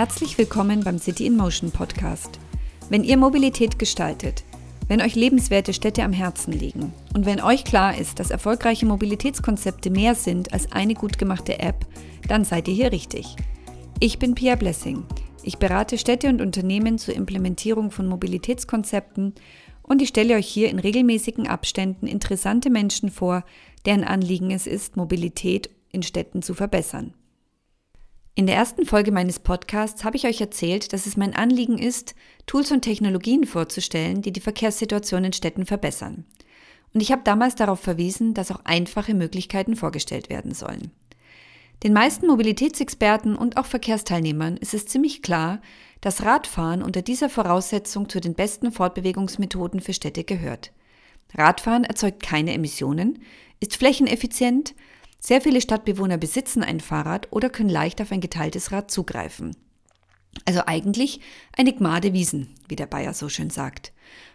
Herzlich willkommen beim City in Motion Podcast. Wenn ihr Mobilität gestaltet, wenn euch lebenswerte Städte am Herzen liegen und wenn euch klar ist, dass erfolgreiche Mobilitätskonzepte mehr sind als eine gut gemachte App, dann seid ihr hier richtig. Ich bin Pia Blessing. Ich berate Städte und Unternehmen zur Implementierung von Mobilitätskonzepten und ich stelle euch hier in regelmäßigen Abständen interessante Menschen vor, deren Anliegen es ist, Mobilität in Städten zu verbessern. In der ersten Folge meines Podcasts habe ich euch erzählt, dass es mein Anliegen ist, Tools und Technologien vorzustellen, die die Verkehrssituation in Städten verbessern. Und ich habe damals darauf verwiesen, dass auch einfache Möglichkeiten vorgestellt werden sollen. Den meisten Mobilitätsexperten und auch Verkehrsteilnehmern ist es ziemlich klar, dass Radfahren unter dieser Voraussetzung zu den besten Fortbewegungsmethoden für Städte gehört. Radfahren erzeugt keine Emissionen, ist flächeneffizient, sehr viele Stadtbewohner besitzen ein Fahrrad oder können leicht auf ein geteiltes Rad zugreifen. Also eigentlich eine Gmade Wiesen, wie der Bayer so schön sagt.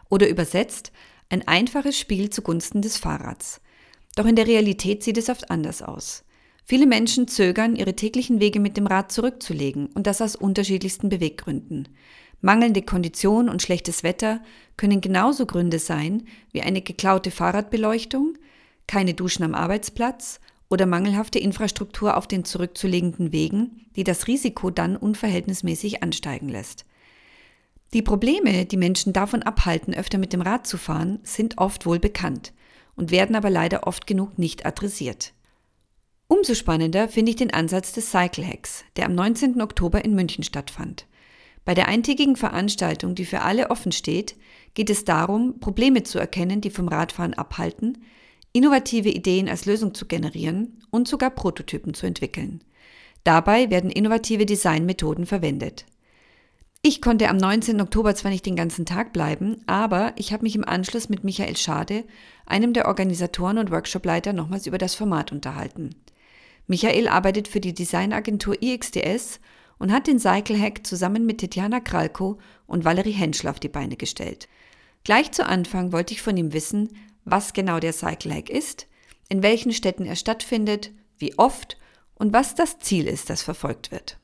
Oder übersetzt, ein einfaches Spiel zugunsten des Fahrrads. Doch in der Realität sieht es oft anders aus. Viele Menschen zögern, ihre täglichen Wege mit dem Rad zurückzulegen und das aus unterschiedlichsten Beweggründen. Mangelnde Kondition und schlechtes Wetter können genauso Gründe sein wie eine geklaute Fahrradbeleuchtung, keine Duschen am Arbeitsplatz oder mangelhafte Infrastruktur auf den zurückzulegenden Wegen, die das Risiko dann unverhältnismäßig ansteigen lässt. Die Probleme, die Menschen davon abhalten, öfter mit dem Rad zu fahren, sind oft wohl bekannt und werden aber leider oft genug nicht adressiert. Umso spannender finde ich den Ansatz des Cycle Hacks, der am 19. Oktober in München stattfand. Bei der eintägigen Veranstaltung, die für alle offen steht, geht es darum, Probleme zu erkennen, die vom Radfahren abhalten, innovative Ideen als Lösung zu generieren und sogar Prototypen zu entwickeln. Dabei werden innovative Designmethoden verwendet. Ich konnte am 19. Oktober zwar nicht den ganzen Tag bleiben, aber ich habe mich im Anschluss mit Michael Schade, einem der Organisatoren und Workshopleiter, nochmals über das Format unterhalten. Michael arbeitet für die Designagentur IXDS und hat den Cycle Hack zusammen mit Tetjana Kralko und Valerie Henschel auf die Beine gestellt. Gleich zu Anfang wollte ich von ihm wissen, was genau der Cycle Hack ist, in welchen Städten er stattfindet, wie oft und was das Ziel ist, das verfolgt wird.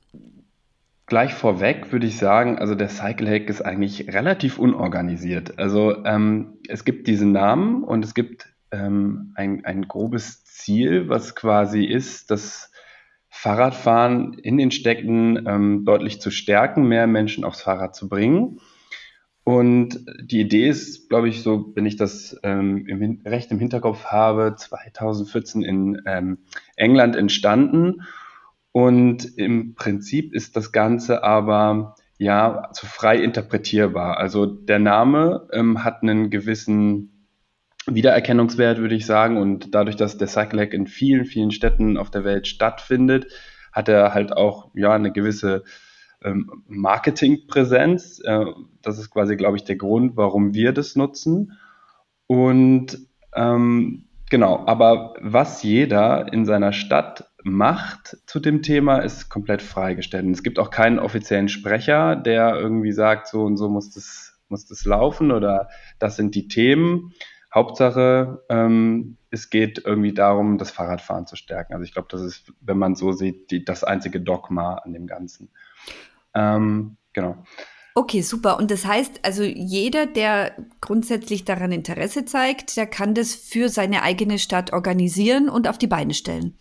Gleich vorweg würde ich sagen, also der Cycle Hack ist eigentlich relativ unorganisiert. Also ähm, es gibt diesen Namen und es gibt ähm, ein, ein grobes Ziel, was quasi ist, das Fahrradfahren in den Städten ähm, deutlich zu stärken, mehr Menschen aufs Fahrrad zu bringen. Und die Idee ist, glaube ich, so, wenn ich das ähm, im, recht im Hinterkopf habe, 2014 in ähm, England entstanden. Und im Prinzip ist das Ganze aber ja zu frei interpretierbar. Also der Name ähm, hat einen gewissen Wiedererkennungswert, würde ich sagen. Und dadurch, dass der Cycle Hack in vielen, vielen Städten auf der Welt stattfindet, hat er halt auch ja eine gewisse ähm, Marketingpräsenz. Äh, das ist quasi, glaube ich, der Grund, warum wir das nutzen. Und ähm, genau, aber was jeder in seiner Stadt macht zu dem Thema, ist komplett freigestellt. Und es gibt auch keinen offiziellen Sprecher, der irgendwie sagt, so und so muss das, muss das laufen oder das sind die Themen. Hauptsache, ähm, es geht irgendwie darum, das Fahrradfahren zu stärken. Also ich glaube, das ist, wenn man so sieht, die, das einzige Dogma an dem Ganzen. Ähm, genau. Okay, super. Und das heißt, also jeder, der grundsätzlich daran Interesse zeigt, der kann das für seine eigene Stadt organisieren und auf die Beine stellen.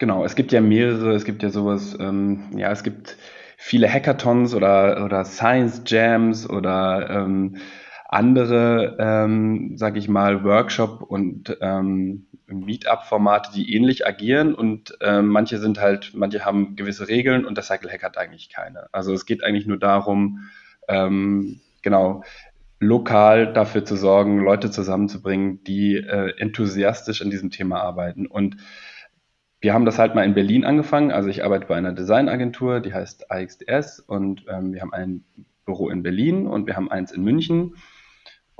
Genau, es gibt ja mehrere, es gibt ja sowas, ähm, ja, es gibt viele Hackathons oder, oder Science Jams oder ähm, andere, ähm, sage ich mal, Workshop und ähm, Meetup-Formate, die ähnlich agieren und äh, manche sind halt, manche haben gewisse Regeln und der Cycle Hack hat eigentlich keine. Also es geht eigentlich nur darum, ähm, genau, lokal dafür zu sorgen, Leute zusammenzubringen, die äh, enthusiastisch an diesem Thema arbeiten. Und wir haben das halt mal in Berlin angefangen. Also ich arbeite bei einer Designagentur, die heißt AXDS und ähm, wir haben ein Büro in Berlin und wir haben eins in München.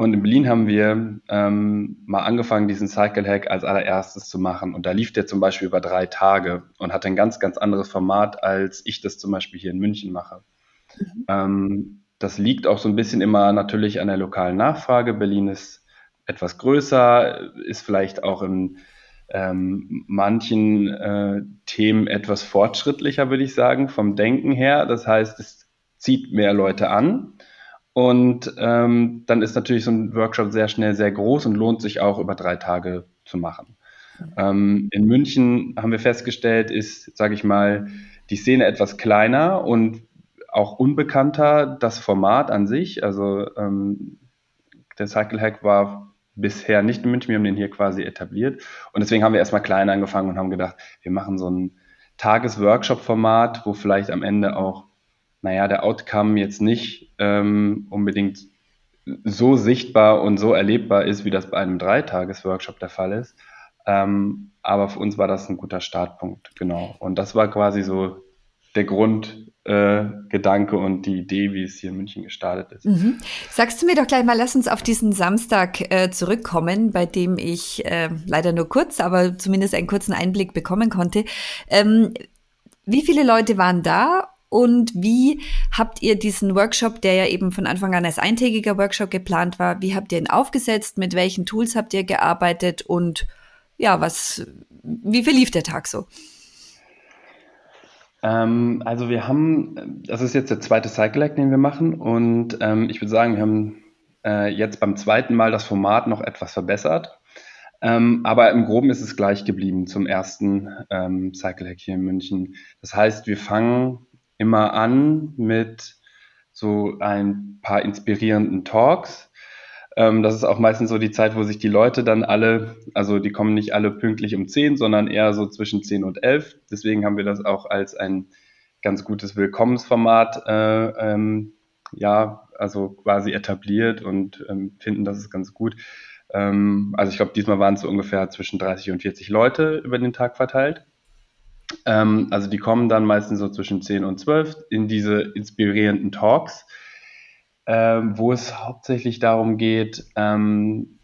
Und in Berlin haben wir ähm, mal angefangen, diesen Cycle Hack als allererstes zu machen. Und da lief der zum Beispiel über drei Tage und hatte ein ganz, ganz anderes Format, als ich das zum Beispiel hier in München mache. Mhm. Ähm, das liegt auch so ein bisschen immer natürlich an der lokalen Nachfrage. Berlin ist etwas größer, ist vielleicht auch in ähm, manchen äh, Themen etwas fortschrittlicher, würde ich sagen, vom Denken her. Das heißt, es zieht mehr Leute an. Und ähm, dann ist natürlich so ein Workshop sehr schnell sehr groß und lohnt sich auch über drei Tage zu machen. Ähm, in München haben wir festgestellt, ist, sage ich mal, die Szene etwas kleiner und auch unbekannter, das Format an sich. Also ähm, der Cycle Hack war bisher nicht in München, wir haben den hier quasi etabliert. Und deswegen haben wir erstmal klein angefangen und haben gedacht, wir machen so ein Tages-Workshop-Format, wo vielleicht am Ende auch, naja, der Outcome jetzt nicht ähm, unbedingt so sichtbar und so erlebbar ist, wie das bei einem Dreitages-Workshop der Fall ist. Ähm, aber für uns war das ein guter Startpunkt, genau. Und das war quasi so der Grundgedanke äh, und die Idee, wie es hier in München gestartet ist. Mhm. Sagst du mir doch gleich mal, lass uns auf diesen Samstag äh, zurückkommen, bei dem ich äh, leider nur kurz, aber zumindest einen kurzen Einblick bekommen konnte. Ähm, wie viele Leute waren da und wie habt ihr diesen Workshop, der ja eben von Anfang an als eintägiger Workshop geplant war, wie habt ihr ihn aufgesetzt? Mit welchen Tools habt ihr gearbeitet und ja, was, wie verlief der Tag so? Ähm, also wir haben, das ist jetzt der zweite Cycle Hack, den wir machen und ähm, ich würde sagen, wir haben äh, jetzt beim zweiten Mal das Format noch etwas verbessert. Ähm, aber im Groben ist es gleich geblieben zum ersten ähm, Cycle Hack hier in München. Das heißt, wir fangen immer an mit so ein paar inspirierenden Talks ähm, das ist auch meistens so die Zeit, wo sich die Leute dann alle, also die kommen nicht alle pünktlich um 10, sondern eher so zwischen 10 und 11. Deswegen haben wir das auch als ein ganz gutes Willkommensformat, äh, ähm, ja, also quasi etabliert und ähm, finden, das ist ganz gut. Ähm, also ich glaube, diesmal waren es so ungefähr zwischen 30 und 40 Leute über den Tag verteilt. Ähm, also die kommen dann meistens so zwischen 10 und 12 in diese inspirierenden Talks ähm, wo es hauptsächlich darum geht, ähm,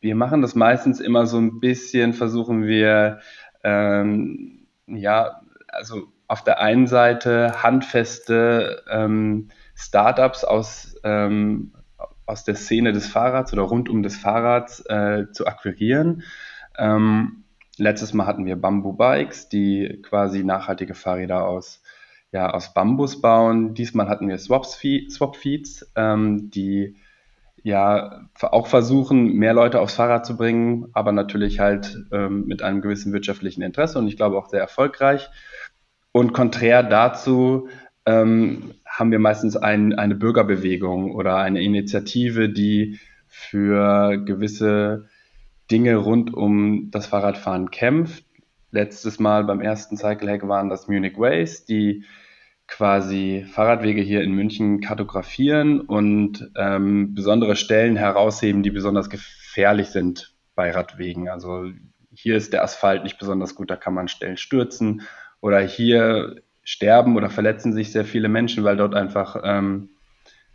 wir machen das meistens immer so ein bisschen, versuchen wir, ähm, ja, also auf der einen Seite handfeste ähm, Startups aus, ähm, aus der Szene des Fahrrads oder rund um des Fahrrads äh, zu akquirieren. Ähm, letztes Mal hatten wir Bamboo Bikes, die quasi nachhaltige Fahrräder aus ja, aus Bambus bauen. Diesmal hatten wir Swap-Feeds, ähm, die ja auch versuchen, mehr Leute aufs Fahrrad zu bringen, aber natürlich halt ähm, mit einem gewissen wirtschaftlichen Interesse und ich glaube auch sehr erfolgreich. Und konträr dazu ähm, haben wir meistens ein, eine Bürgerbewegung oder eine Initiative, die für gewisse Dinge rund um das Fahrradfahren kämpft. Letztes Mal beim ersten Cycle Hack waren das Munich Ways, die quasi Fahrradwege hier in München kartografieren und ähm, besondere Stellen herausheben, die besonders gefährlich sind bei Radwegen. Also hier ist der Asphalt nicht besonders gut, da kann man Stellen stürzen oder hier sterben oder verletzen sich sehr viele Menschen, weil dort einfach ähm,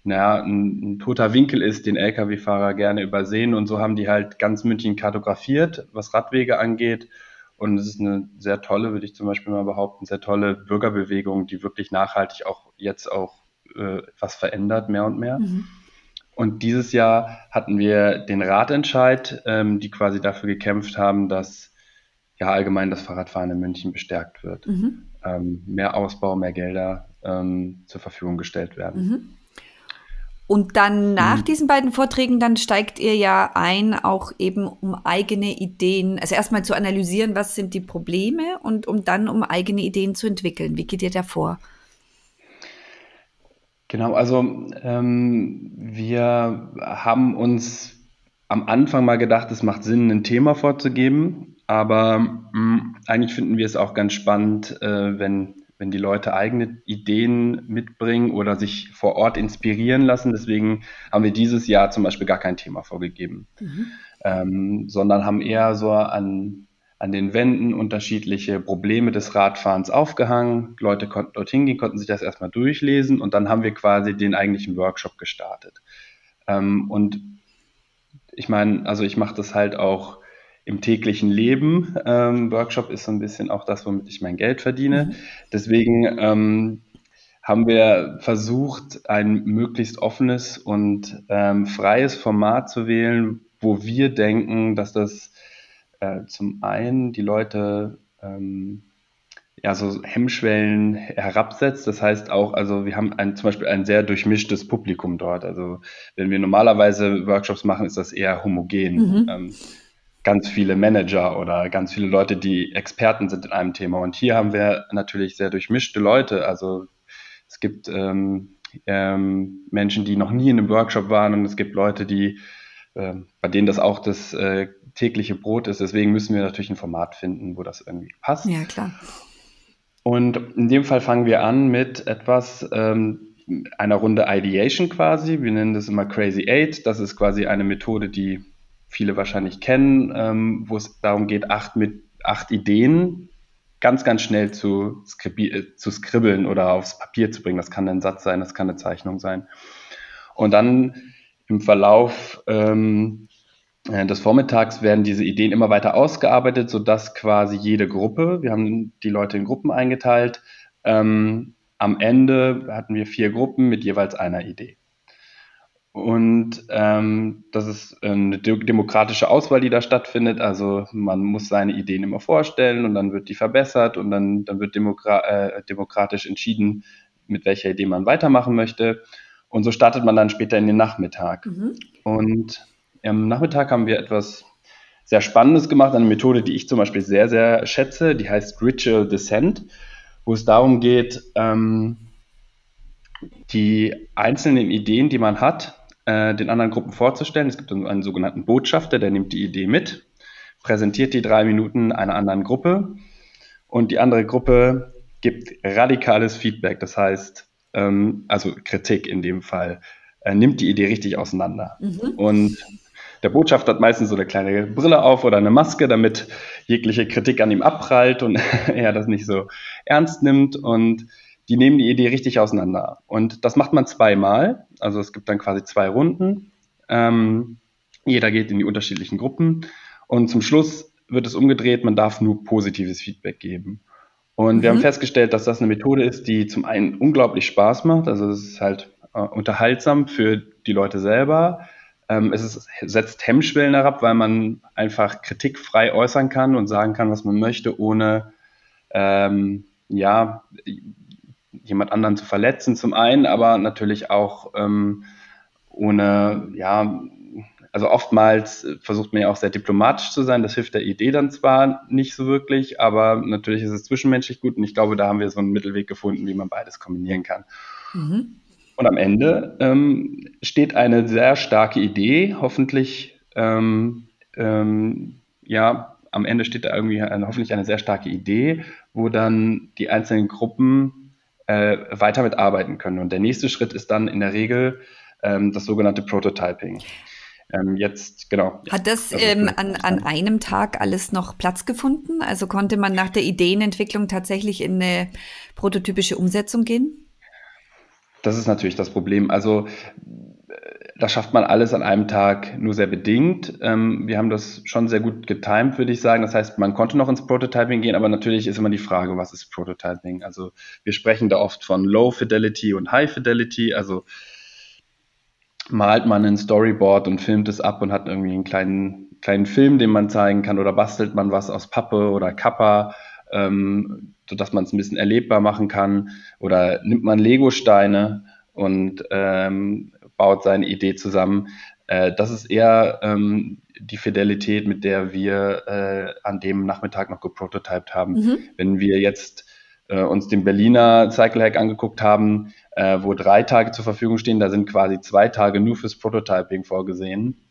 naja, ein, ein toter Winkel ist, den Lkw-Fahrer gerne übersehen und so haben die halt ganz München kartografiert, was Radwege angeht und es ist eine sehr tolle, würde ich zum Beispiel mal behaupten, sehr tolle Bürgerbewegung, die wirklich nachhaltig auch jetzt auch äh, was verändert, mehr und mehr. Mhm. Und dieses Jahr hatten wir den Ratentscheid, ähm, die quasi dafür gekämpft haben, dass ja allgemein das Fahrradfahren in München bestärkt wird. Mhm. Ähm, mehr Ausbau, mehr Gelder ähm, zur Verfügung gestellt werden. Mhm. Und dann nach mhm. diesen beiden Vorträgen, dann steigt ihr ja ein, auch eben um eigene Ideen, also erstmal zu analysieren, was sind die Probleme und um dann um eigene Ideen zu entwickeln. Wie geht ihr da vor? Genau, also ähm, wir haben uns am Anfang mal gedacht, es macht Sinn, ein Thema vorzugeben, aber mh, mm, eigentlich finden wir es auch ganz spannend, äh, wenn wenn die Leute eigene Ideen mitbringen oder sich vor Ort inspirieren lassen. Deswegen haben wir dieses Jahr zum Beispiel gar kein Thema vorgegeben, mhm. ähm, sondern haben eher so an, an den Wänden unterschiedliche Probleme des Radfahrens aufgehangen. Leute konnten dorthin gehen, konnten sich das erstmal durchlesen und dann haben wir quasi den eigentlichen Workshop gestartet. Ähm, und ich meine, also ich mache das halt auch im täglichen Leben. Ähm, Workshop ist so ein bisschen auch das, womit ich mein Geld verdiene. Mhm. Deswegen ähm, haben wir versucht, ein möglichst offenes und ähm, freies Format zu wählen, wo wir denken, dass das äh, zum einen die Leute ähm, ja, so Hemmschwellen herabsetzt. Das heißt auch, also wir haben ein, zum Beispiel ein sehr durchmischtes Publikum dort. Also wenn wir normalerweise Workshops machen, ist das eher homogen. Mhm. Ähm, ganz viele Manager oder ganz viele Leute, die Experten sind in einem Thema. Und hier haben wir natürlich sehr durchmischte Leute. Also es gibt ähm, ähm, Menschen, die noch nie in einem Workshop waren und es gibt Leute, die äh, bei denen das auch das äh, tägliche Brot ist. Deswegen müssen wir natürlich ein Format finden, wo das irgendwie passt. Ja, klar. Und in dem Fall fangen wir an mit etwas, ähm, einer Runde Ideation quasi. Wir nennen das immer Crazy Eight. Das ist quasi eine Methode, die viele wahrscheinlich kennen, ähm, wo es darum geht, acht, mit, acht Ideen ganz, ganz schnell zu, skribi- zu skribbeln oder aufs Papier zu bringen. Das kann ein Satz sein, das kann eine Zeichnung sein. Und dann im Verlauf ähm, äh, des Vormittags werden diese Ideen immer weiter ausgearbeitet, sodass quasi jede Gruppe, wir haben die Leute in Gruppen eingeteilt, ähm, am Ende hatten wir vier Gruppen mit jeweils einer Idee. Und ähm, das ist eine demokratische Auswahl, die da stattfindet. Also man muss seine Ideen immer vorstellen und dann wird die verbessert und dann, dann wird demokra äh, demokratisch entschieden, mit welcher Idee man weitermachen möchte. Und so startet man dann später in den Nachmittag. Mhm. Und am Nachmittag haben wir etwas sehr Spannendes gemacht, eine Methode, die ich zum Beispiel sehr, sehr schätze, die heißt Ritual Descent, wo es darum geht, ähm, die einzelnen Ideen, die man hat, äh, den anderen Gruppen vorzustellen. Es gibt einen sogenannten Botschafter, der nimmt die Idee mit, präsentiert die drei Minuten einer anderen Gruppe und die andere Gruppe gibt radikales Feedback, das heißt, ähm, also Kritik in dem Fall, äh, nimmt die Idee richtig auseinander. Mhm. Und der Botschafter hat meistens so eine kleine Brille auf oder eine Maske, damit jegliche Kritik an ihm abprallt und er das nicht so ernst nimmt. Und die nehmen die Idee richtig auseinander. Und das macht man zweimal. Also es gibt dann quasi zwei Runden. Ähm, jeder geht in die unterschiedlichen Gruppen. Und zum Schluss wird es umgedreht, man darf nur positives Feedback geben. Und mhm. wir haben mhm. festgestellt, dass das eine Methode ist, die zum einen unglaublich Spaß macht. Also es ist halt äh, unterhaltsam für die Leute selber. Ähm, es ist, setzt Hemmschwellen herab, weil man einfach kritikfrei äußern kann und sagen kann, was man möchte, ohne ähm, ja, jemand anderen zu verletzen zum einen, aber natürlich auch ähm, ohne, ja, also oftmals versucht man ja auch sehr diplomatisch zu sein. Das hilft der Idee dann zwar nicht so wirklich, aber natürlich ist es zwischenmenschlich gut und ich glaube, da haben wir so einen Mittelweg gefunden, wie man beides kombinieren kann. Mhm. Und am Ende ähm, steht eine sehr starke Idee, hoffentlich, ähm, ähm, ja, am Ende steht da irgendwie eine, hoffentlich eine sehr starke Idee, wo dann die einzelnen Gruppen äh, weiter mitarbeiten können. Und der nächste Schritt ist dann in der Regel ähm, das sogenannte Prototyping. Ähm, jetzt, genau. Hat das ähm, an, an einem Tag alles noch Platz gefunden? Also konnte man nach der Ideenentwicklung tatsächlich in eine prototypische Umsetzung gehen? Das ist natürlich das Problem. Also das schafft man alles an einem Tag nur sehr bedingt. Ähm, wir haben das schon sehr gut getimt, würde ich sagen. Das heißt, man konnte noch ins Prototyping gehen, aber natürlich ist immer die Frage, was ist Prototyping? Also wir sprechen da oft von Low Fidelity und High Fidelity. Also malt man ein Storyboard und filmt es ab und hat irgendwie einen kleinen, kleinen Film, den man zeigen kann oder bastelt man was aus Pappe oder Kappa, ähm, sodass man es ein bisschen erlebbar machen kann oder nimmt man Lego-Steine und ähm, baut seine Idee zusammen. Äh, das ist eher ähm, die Fidelität, mit der wir äh, an dem Nachmittag noch geprototyped haben. Mhm. Wenn wir jetzt äh, uns den Berliner Cycle Hack angeguckt haben, äh, wo drei Tage zur Verfügung stehen, da sind quasi zwei Tage nur fürs Prototyping vorgesehen.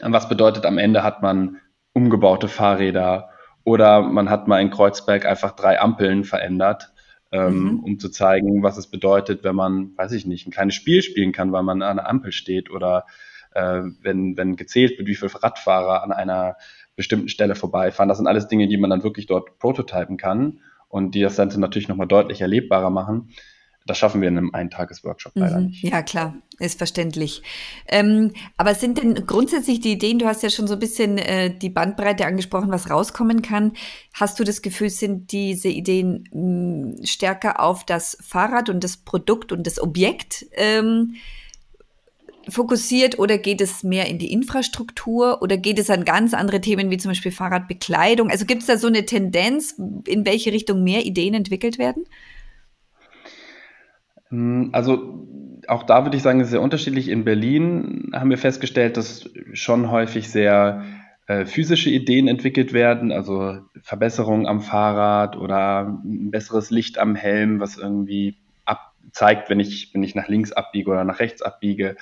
Was bedeutet, am Ende hat man umgebaute Fahrräder oder man hat mal in Kreuzberg einfach drei Ampeln verändert ähm, mhm. um zu zeigen, was es bedeutet, wenn man, weiß ich nicht, ein kleines Spiel spielen kann, weil man an einer Ampel steht oder äh, wenn, wenn gezählt wird, wie viele Radfahrer an einer bestimmten Stelle vorbeifahren. Das sind alles Dinge, die man dann wirklich dort prototypen kann und die das Ganze natürlich nochmal deutlich erlebbarer machen. Das schaffen wir in einem Eintages-Workshop leider mhm. nicht. Ja, klar, ist verständlich. Ähm, aber sind denn grundsätzlich die Ideen, du hast ja schon so ein bisschen äh, die Bandbreite angesprochen, was rauskommen kann. Hast du das Gefühl, sind diese Ideen mh, hm, stärker auf das Fahrrad und das Produkt und das Objekt ähm, fokussiert oder geht es mehr in die Infrastruktur oder geht es an ganz andere Themen wie zum Beispiel Fahrradbekleidung? Also gibt es da so eine Tendenz, in welche Richtung mehr Ideen entwickelt werden? Hm, also auch da würde ich sagen, es ist sehr unterschiedlich. In Berlin haben wir festgestellt, dass schon häufig sehr äh, physische Ideen entwickelt werden, also Verbesserungen am Fahrrad oder ein besseres Licht am Helm, was irgendwie zeigt, wenn ich, wenn ich nach links abbiege oder nach rechts abbiege.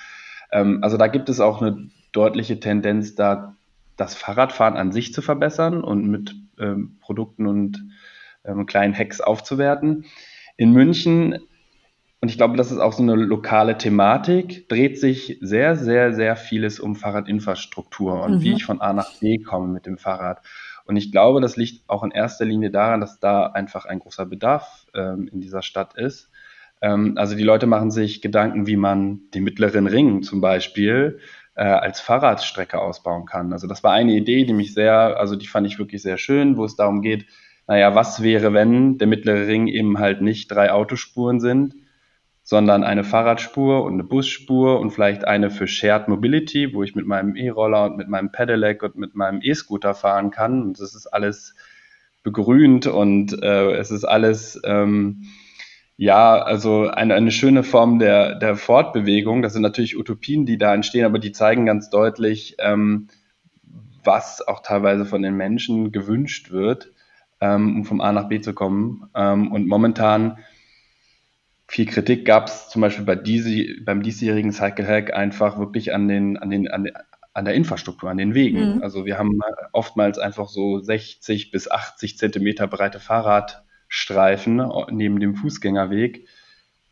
Ähm, also da gibt es auch eine deutliche Tendenz, da das Fahrradfahren an sich zu verbessern und mit ähm, Produkten und ähm, kleinen Hacks aufzuwerten. In München und ich glaube, das ist auch so eine lokale Thematik, dreht sich sehr, sehr, sehr vieles um Fahrradinfrastruktur und mhm. wie ich von A nach B komme mit dem Fahrrad. Und ich glaube, das liegt auch in erster Linie daran, dass da einfach ein großer Bedarf ähm, in dieser Stadt ist. Ähm, also die Leute machen sich Gedanken, wie man den mittleren Ring zum Beispiel äh, als Fahrradstrecke ausbauen kann. Also das war eine Idee, die mich sehr, also die fand ich wirklich sehr schön, wo es darum geht, naja, was wäre, wenn der mittlere Ring eben halt nicht drei Autospuren sind, sondern eine Fahrradspur und eine Busspur und vielleicht eine für Shared Mobility, wo ich mit meinem E-Roller und mit meinem Pedelec und mit meinem E-Scooter fahren kann. Und das ist alles begrünt und äh, es ist alles, ähm, ja, also eine, eine schöne Form der, der Fortbewegung. Das sind natürlich Utopien, die da entstehen, aber die zeigen ganz deutlich, ähm, was auch teilweise von den Menschen gewünscht wird, ähm, um vom A nach B zu kommen. Ähm, und momentan viel Kritik gab es zum Beispiel bei diese, beim diesjährigen Cycle Hack einfach wirklich an den, an den, an, den, an der Infrastruktur, an den Wegen. Mhm. Also wir haben oftmals einfach so 60 bis 80 Zentimeter breite Fahrradstreifen neben dem Fußgängerweg.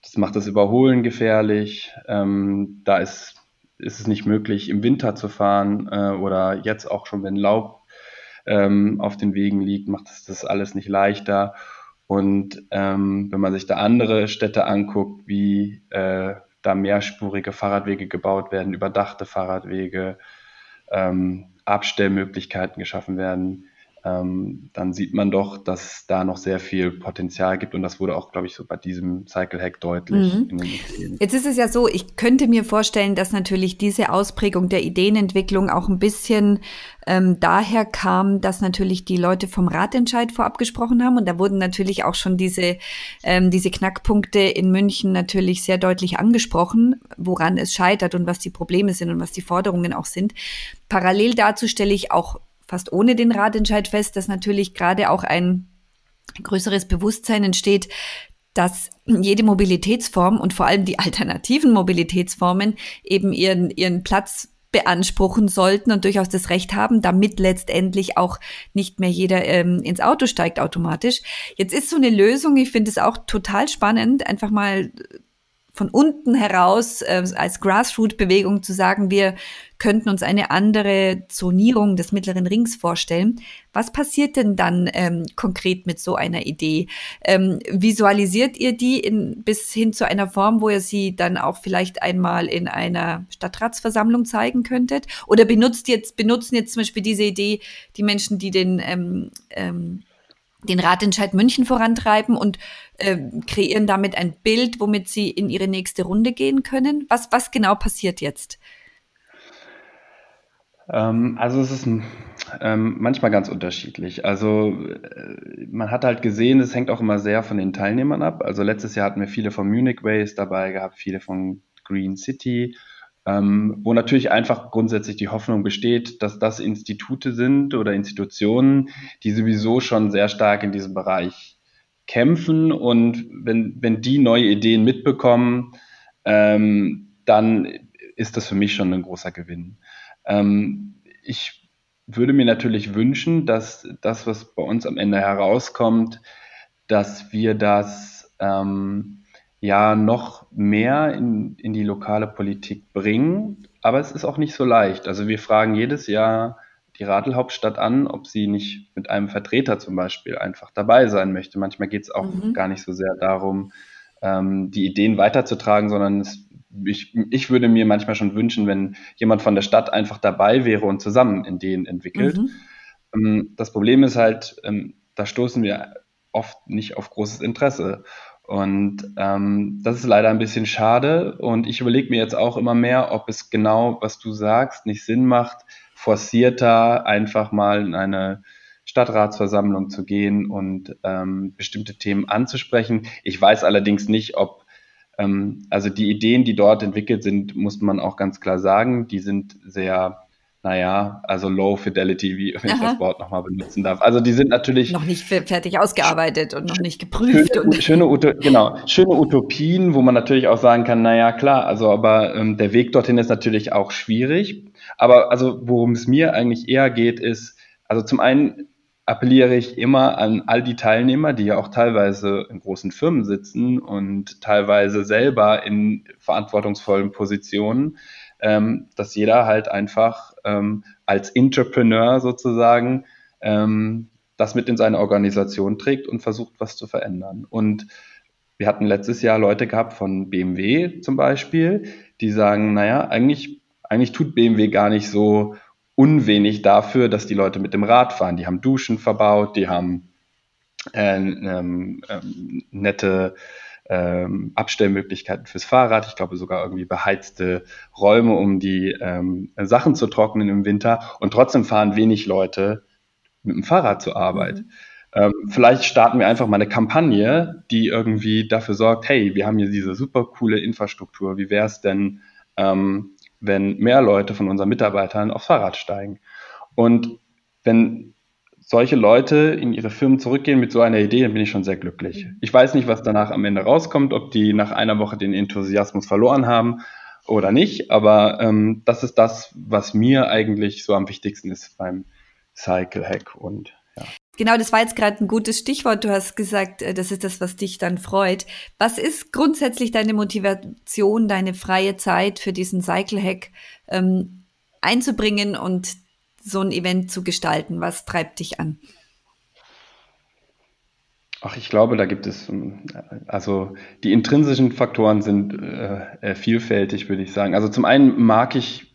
Das macht das Überholen gefährlich. Ähm, da ist, ist es nicht möglich, im Winter zu fahren äh, oder jetzt auch schon, wenn Laub ähm, auf den Wegen liegt, macht es das alles nicht leichter. Und ähm, wenn man sich da andere Städte anguckt, wie äh, da mehrspurige Fahrradwege gebaut werden, überdachte Fahrradwege, ähm, Abstellmöglichkeiten geschaffen werden, ähm, dann sieht man doch, dass da noch sehr viel Potenzial gibt und das wurde auch, glaube ich, so bei diesem Cycle Hack deutlich. Mhm. Jetzt ist es ja so, ich könnte mir vorstellen, dass natürlich diese Ausprägung der Ideenentwicklung auch ein bisschen ähm, daher kam, dass natürlich die Leute vom Ratentscheid vorab gesprochen haben und da wurden natürlich auch schon diese, ähm, diese Knackpunkte in München natürlich sehr deutlich angesprochen, woran es scheitert und was die Probleme sind und was die Forderungen auch sind. Parallel dazu stelle ich auch fast ohne den Ratentscheid fest, dass natürlich gerade auch ein größeres Bewusstsein entsteht, dass jede Mobilitätsform und vor allem die alternativen Mobilitätsformen eben ihren, ihren Platz beanspruchen sollten und durchaus das Recht haben, damit letztendlich auch nicht mehr jeder ähm, ins Auto steigt automatisch. Jetzt ist so eine Lösung, ich finde es auch total spannend, einfach mal von unten heraus äh, als Grassroot-Bewegung zu sagen, wir könnten uns eine andere Zonierung des mittleren Rings vorstellen. Was passiert denn dann ähm, konkret mit so einer Idee? Ähm, visualisiert ihr die in, bis hin zu einer Form, wo ihr sie dann auch vielleicht einmal in einer Stadtratsversammlung zeigen könntet? Oder benutzt jetzt, benutzen jetzt zum Beispiel diese Idee die Menschen, die den ähm, ähm, den Ratentscheid München vorantreiben und äh, kreieren damit ein Bild, womit sie in ihre nächste Runde gehen können? Was, was genau passiert jetzt? Ähm, also es ist ähm, manchmal ganz unterschiedlich. Also äh, man hat halt gesehen, es hängt auch immer sehr von den Teilnehmern ab. Also letztes Jahr hatten wir viele von Munich Ways dabei gehabt, viele von Green City ähm, wo natürlich einfach grundsätzlich die Hoffnung besteht, dass das Institute sind oder Institutionen, die sowieso schon sehr stark in diesem Bereich kämpfen und wenn, wenn die neue Ideen mitbekommen, ähm, dann ist das für mich schon ein großer Gewinn. Ähm, ich würde mir natürlich wünschen, dass das, was bei uns am Ende herauskommt, dass wir das ähm, ja noch mehr in, in die lokale Politik bringen. Aber es ist auch nicht so leicht. Also wir fragen jedes Jahr die Radelhauptstadt an, ob sie nicht mit einem Vertreter zum Beispiel einfach dabei sein möchte. Manchmal geht es auch mhm. gar nicht so sehr darum, ähm, die Ideen weiterzutragen, sondern es, ich, ich würde mir manchmal schon wünschen, wenn jemand von der Stadt einfach dabei wäre und zusammen Ideen entwickelt. Mhm. Ähm, das Problem ist halt, ähm, da stoßen wir oft nicht auf großes Interesse. Und ähm, das ist leider ein bisschen schade. Und ich überlege mir jetzt auch immer mehr, ob es genau, was du sagst, nicht Sinn macht, forcierter einfach mal in eine Stadtratsversammlung zu gehen und ähm, bestimmte Themen anzusprechen. Ich weiß allerdings nicht, ob ähm, also die Ideen, die dort entwickelt sind, muss man auch ganz klar sagen, die sind sehr naja, also Low Fidelity, wie wenn Aha. ich das Wort nochmal benutzen darf. Also die sind natürlich noch nicht fertig ausgearbeitet und noch nicht geprüft. Schöne, schöne, Uto genau, schöne Utopien, wo man natürlich auch sagen kann, naja, klar, also aber ähm, der Weg dorthin ist natürlich auch schwierig. Aber also worum es mir eigentlich eher geht, ist, also zum einen appelliere ich immer an all die Teilnehmer, die ja auch teilweise in großen Firmen sitzen und teilweise selber in verantwortungsvollen Positionen, ähm, dass jeder halt einfach ähm, als Entrepreneur sozusagen ähm, das mit in seine Organisation trägt und versucht, was zu verändern. Und wir hatten letztes Jahr Leute gehabt von BMW zum Beispiel, die sagen, naja, eigentlich, eigentlich tut BMW gar nicht so unwenig dafür, dass die Leute mit dem Rad fahren. Die haben Duschen verbaut, die haben äh, ähm, ähm, nette ähm, Abstellmöglichkeiten fürs Fahrrad. Ich glaube sogar irgendwie beheizte Räume, um die ähm, Sachen zu trocknen im Winter. Und trotzdem fahren wenig Leute mit dem Fahrrad zur Arbeit. Mhm. Ähm, vielleicht starten wir einfach mal eine Kampagne, die irgendwie dafür sorgt, hey, wir haben hier diese super coole Infrastruktur. Wie wäre es denn, ähm, wenn mehr Leute von unseren Mitarbeitern aufs Fahrrad steigen? Und wenn solche Leute in ihre Firmen zurückgehen mit so einer Idee, dann bin ich schon sehr glücklich. Mhm. Ich weiß nicht, was danach am Ende rauskommt, ob die nach einer Woche den Enthusiasmus verloren haben oder nicht, aber ähm, das ist das, was mir eigentlich so am wichtigsten ist beim Cycle Hack und ja. Genau, das war jetzt gerade ein gutes Stichwort. Du hast gesagt, äh, das ist das, was dich dann freut. Was ist grundsätzlich deine Motivation, deine freie Zeit für diesen Cycle Hack ähm, einzubringen und so ein Event zu gestalten? Was treibt dich an? Ach, ich glaube, da gibt es, ähm, also die intrinsischen Faktoren sind äh, vielfältig, würde ich sagen. Also zum einen mag ich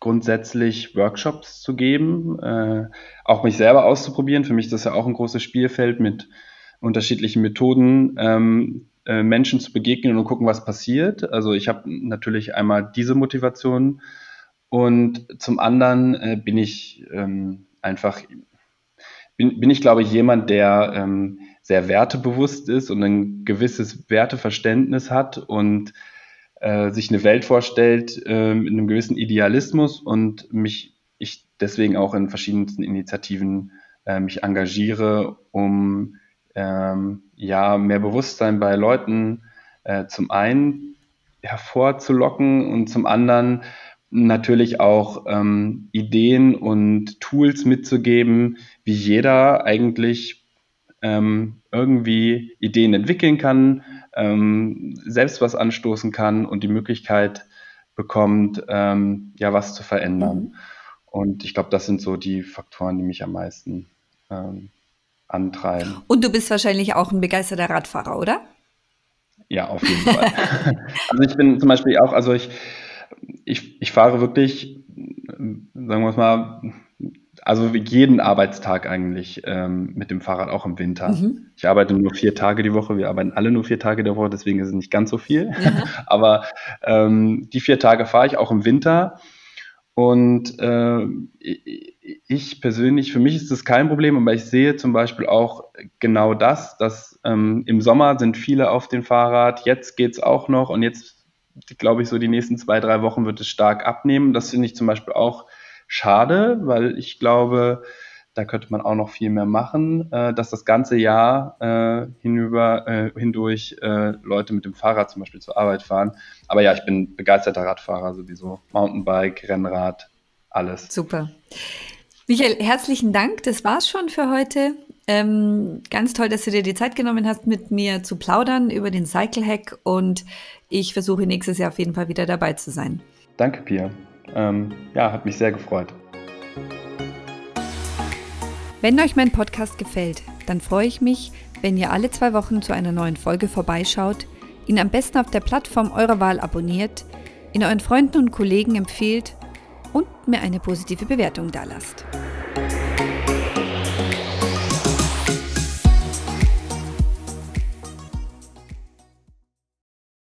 grundsätzlich Workshops zu geben, äh, auch mich selber auszuprobieren. Für mich ist das ja auch ein großes Spielfeld mit unterschiedlichen Methoden, ähm, äh, Menschen zu begegnen und gucken, was passiert. Also ich habe natürlich einmal diese Motivation, und zum anderen äh, bin ich ähm, einfach, bin, bin ich glaube ich jemand, der ähm, sehr wertebewusst ist und ein gewisses Werteverständnis hat und äh, sich eine Welt vorstellt äh, mit einem gewissen Idealismus und mich, ich deswegen auch in verschiedensten Initiativen äh, mich engagiere, um ähm, ja mehr Bewusstsein bei Leuten äh, zum einen hervorzulocken und zum anderen natürlich auch ähm, Ideen und Tools mitzugeben, wie jeder eigentlich ähm, irgendwie Ideen entwickeln kann, ähm, selbst was anstoßen kann und die Möglichkeit bekommt, ähm, ja, was zu verändern. Mhm. Und ich glaube, das sind so die Faktoren, die mich am meisten ähm, antreiben. Und du bist wahrscheinlich auch ein begeisterter Radfahrer, oder? Ja, auf jeden Fall. also ich bin zum Beispiel auch, also ich ich, ich fahre wirklich, sagen wir es mal, also jeden Arbeitstag eigentlich ähm, mit dem Fahrrad, auch im Winter. Mhm. Ich arbeite nur vier Tage die Woche, wir arbeiten alle nur vier Tage die Woche, deswegen ist es nicht ganz so viel. Mhm. Aber ähm, die vier Tage fahre ich auch im Winter. Und äh, ich persönlich, für mich ist das kein Problem, aber ich sehe zum Beispiel auch genau das, dass ähm, im Sommer sind viele auf dem Fahrrad, jetzt geht es auch noch und jetzt glaube ich, so die nächsten zwei, drei Wochen wird es stark abnehmen. Das finde ich zum Beispiel auch schade, weil ich glaube, da könnte man auch noch viel mehr machen, äh, dass das ganze Jahr äh, hinüber, äh, hindurch äh, Leute mit dem Fahrrad zum Beispiel zur Arbeit fahren. Aber ja, ich bin begeisterter Radfahrer sowieso. Mountainbike, Rennrad, alles. Super. Michael, herzlichen Dank. Das war's schon für heute. Ähm, ganz toll, dass du dir die Zeit genommen hast, mit mir zu plaudern über den Cycle Hack und ich versuche nächstes Jahr auf jeden Fall wieder dabei zu sein. Danke, Pia. Ähm, ja, hat mich sehr gefreut. Wenn euch mein Podcast gefällt, dann freue ich mich, wenn ihr alle zwei Wochen zu einer neuen Folge vorbeischaut, ihn am besten auf der Plattform eurer Wahl abonniert, ihn euren Freunden und Kollegen empfehlt und mir eine positive Bewertung dalasst.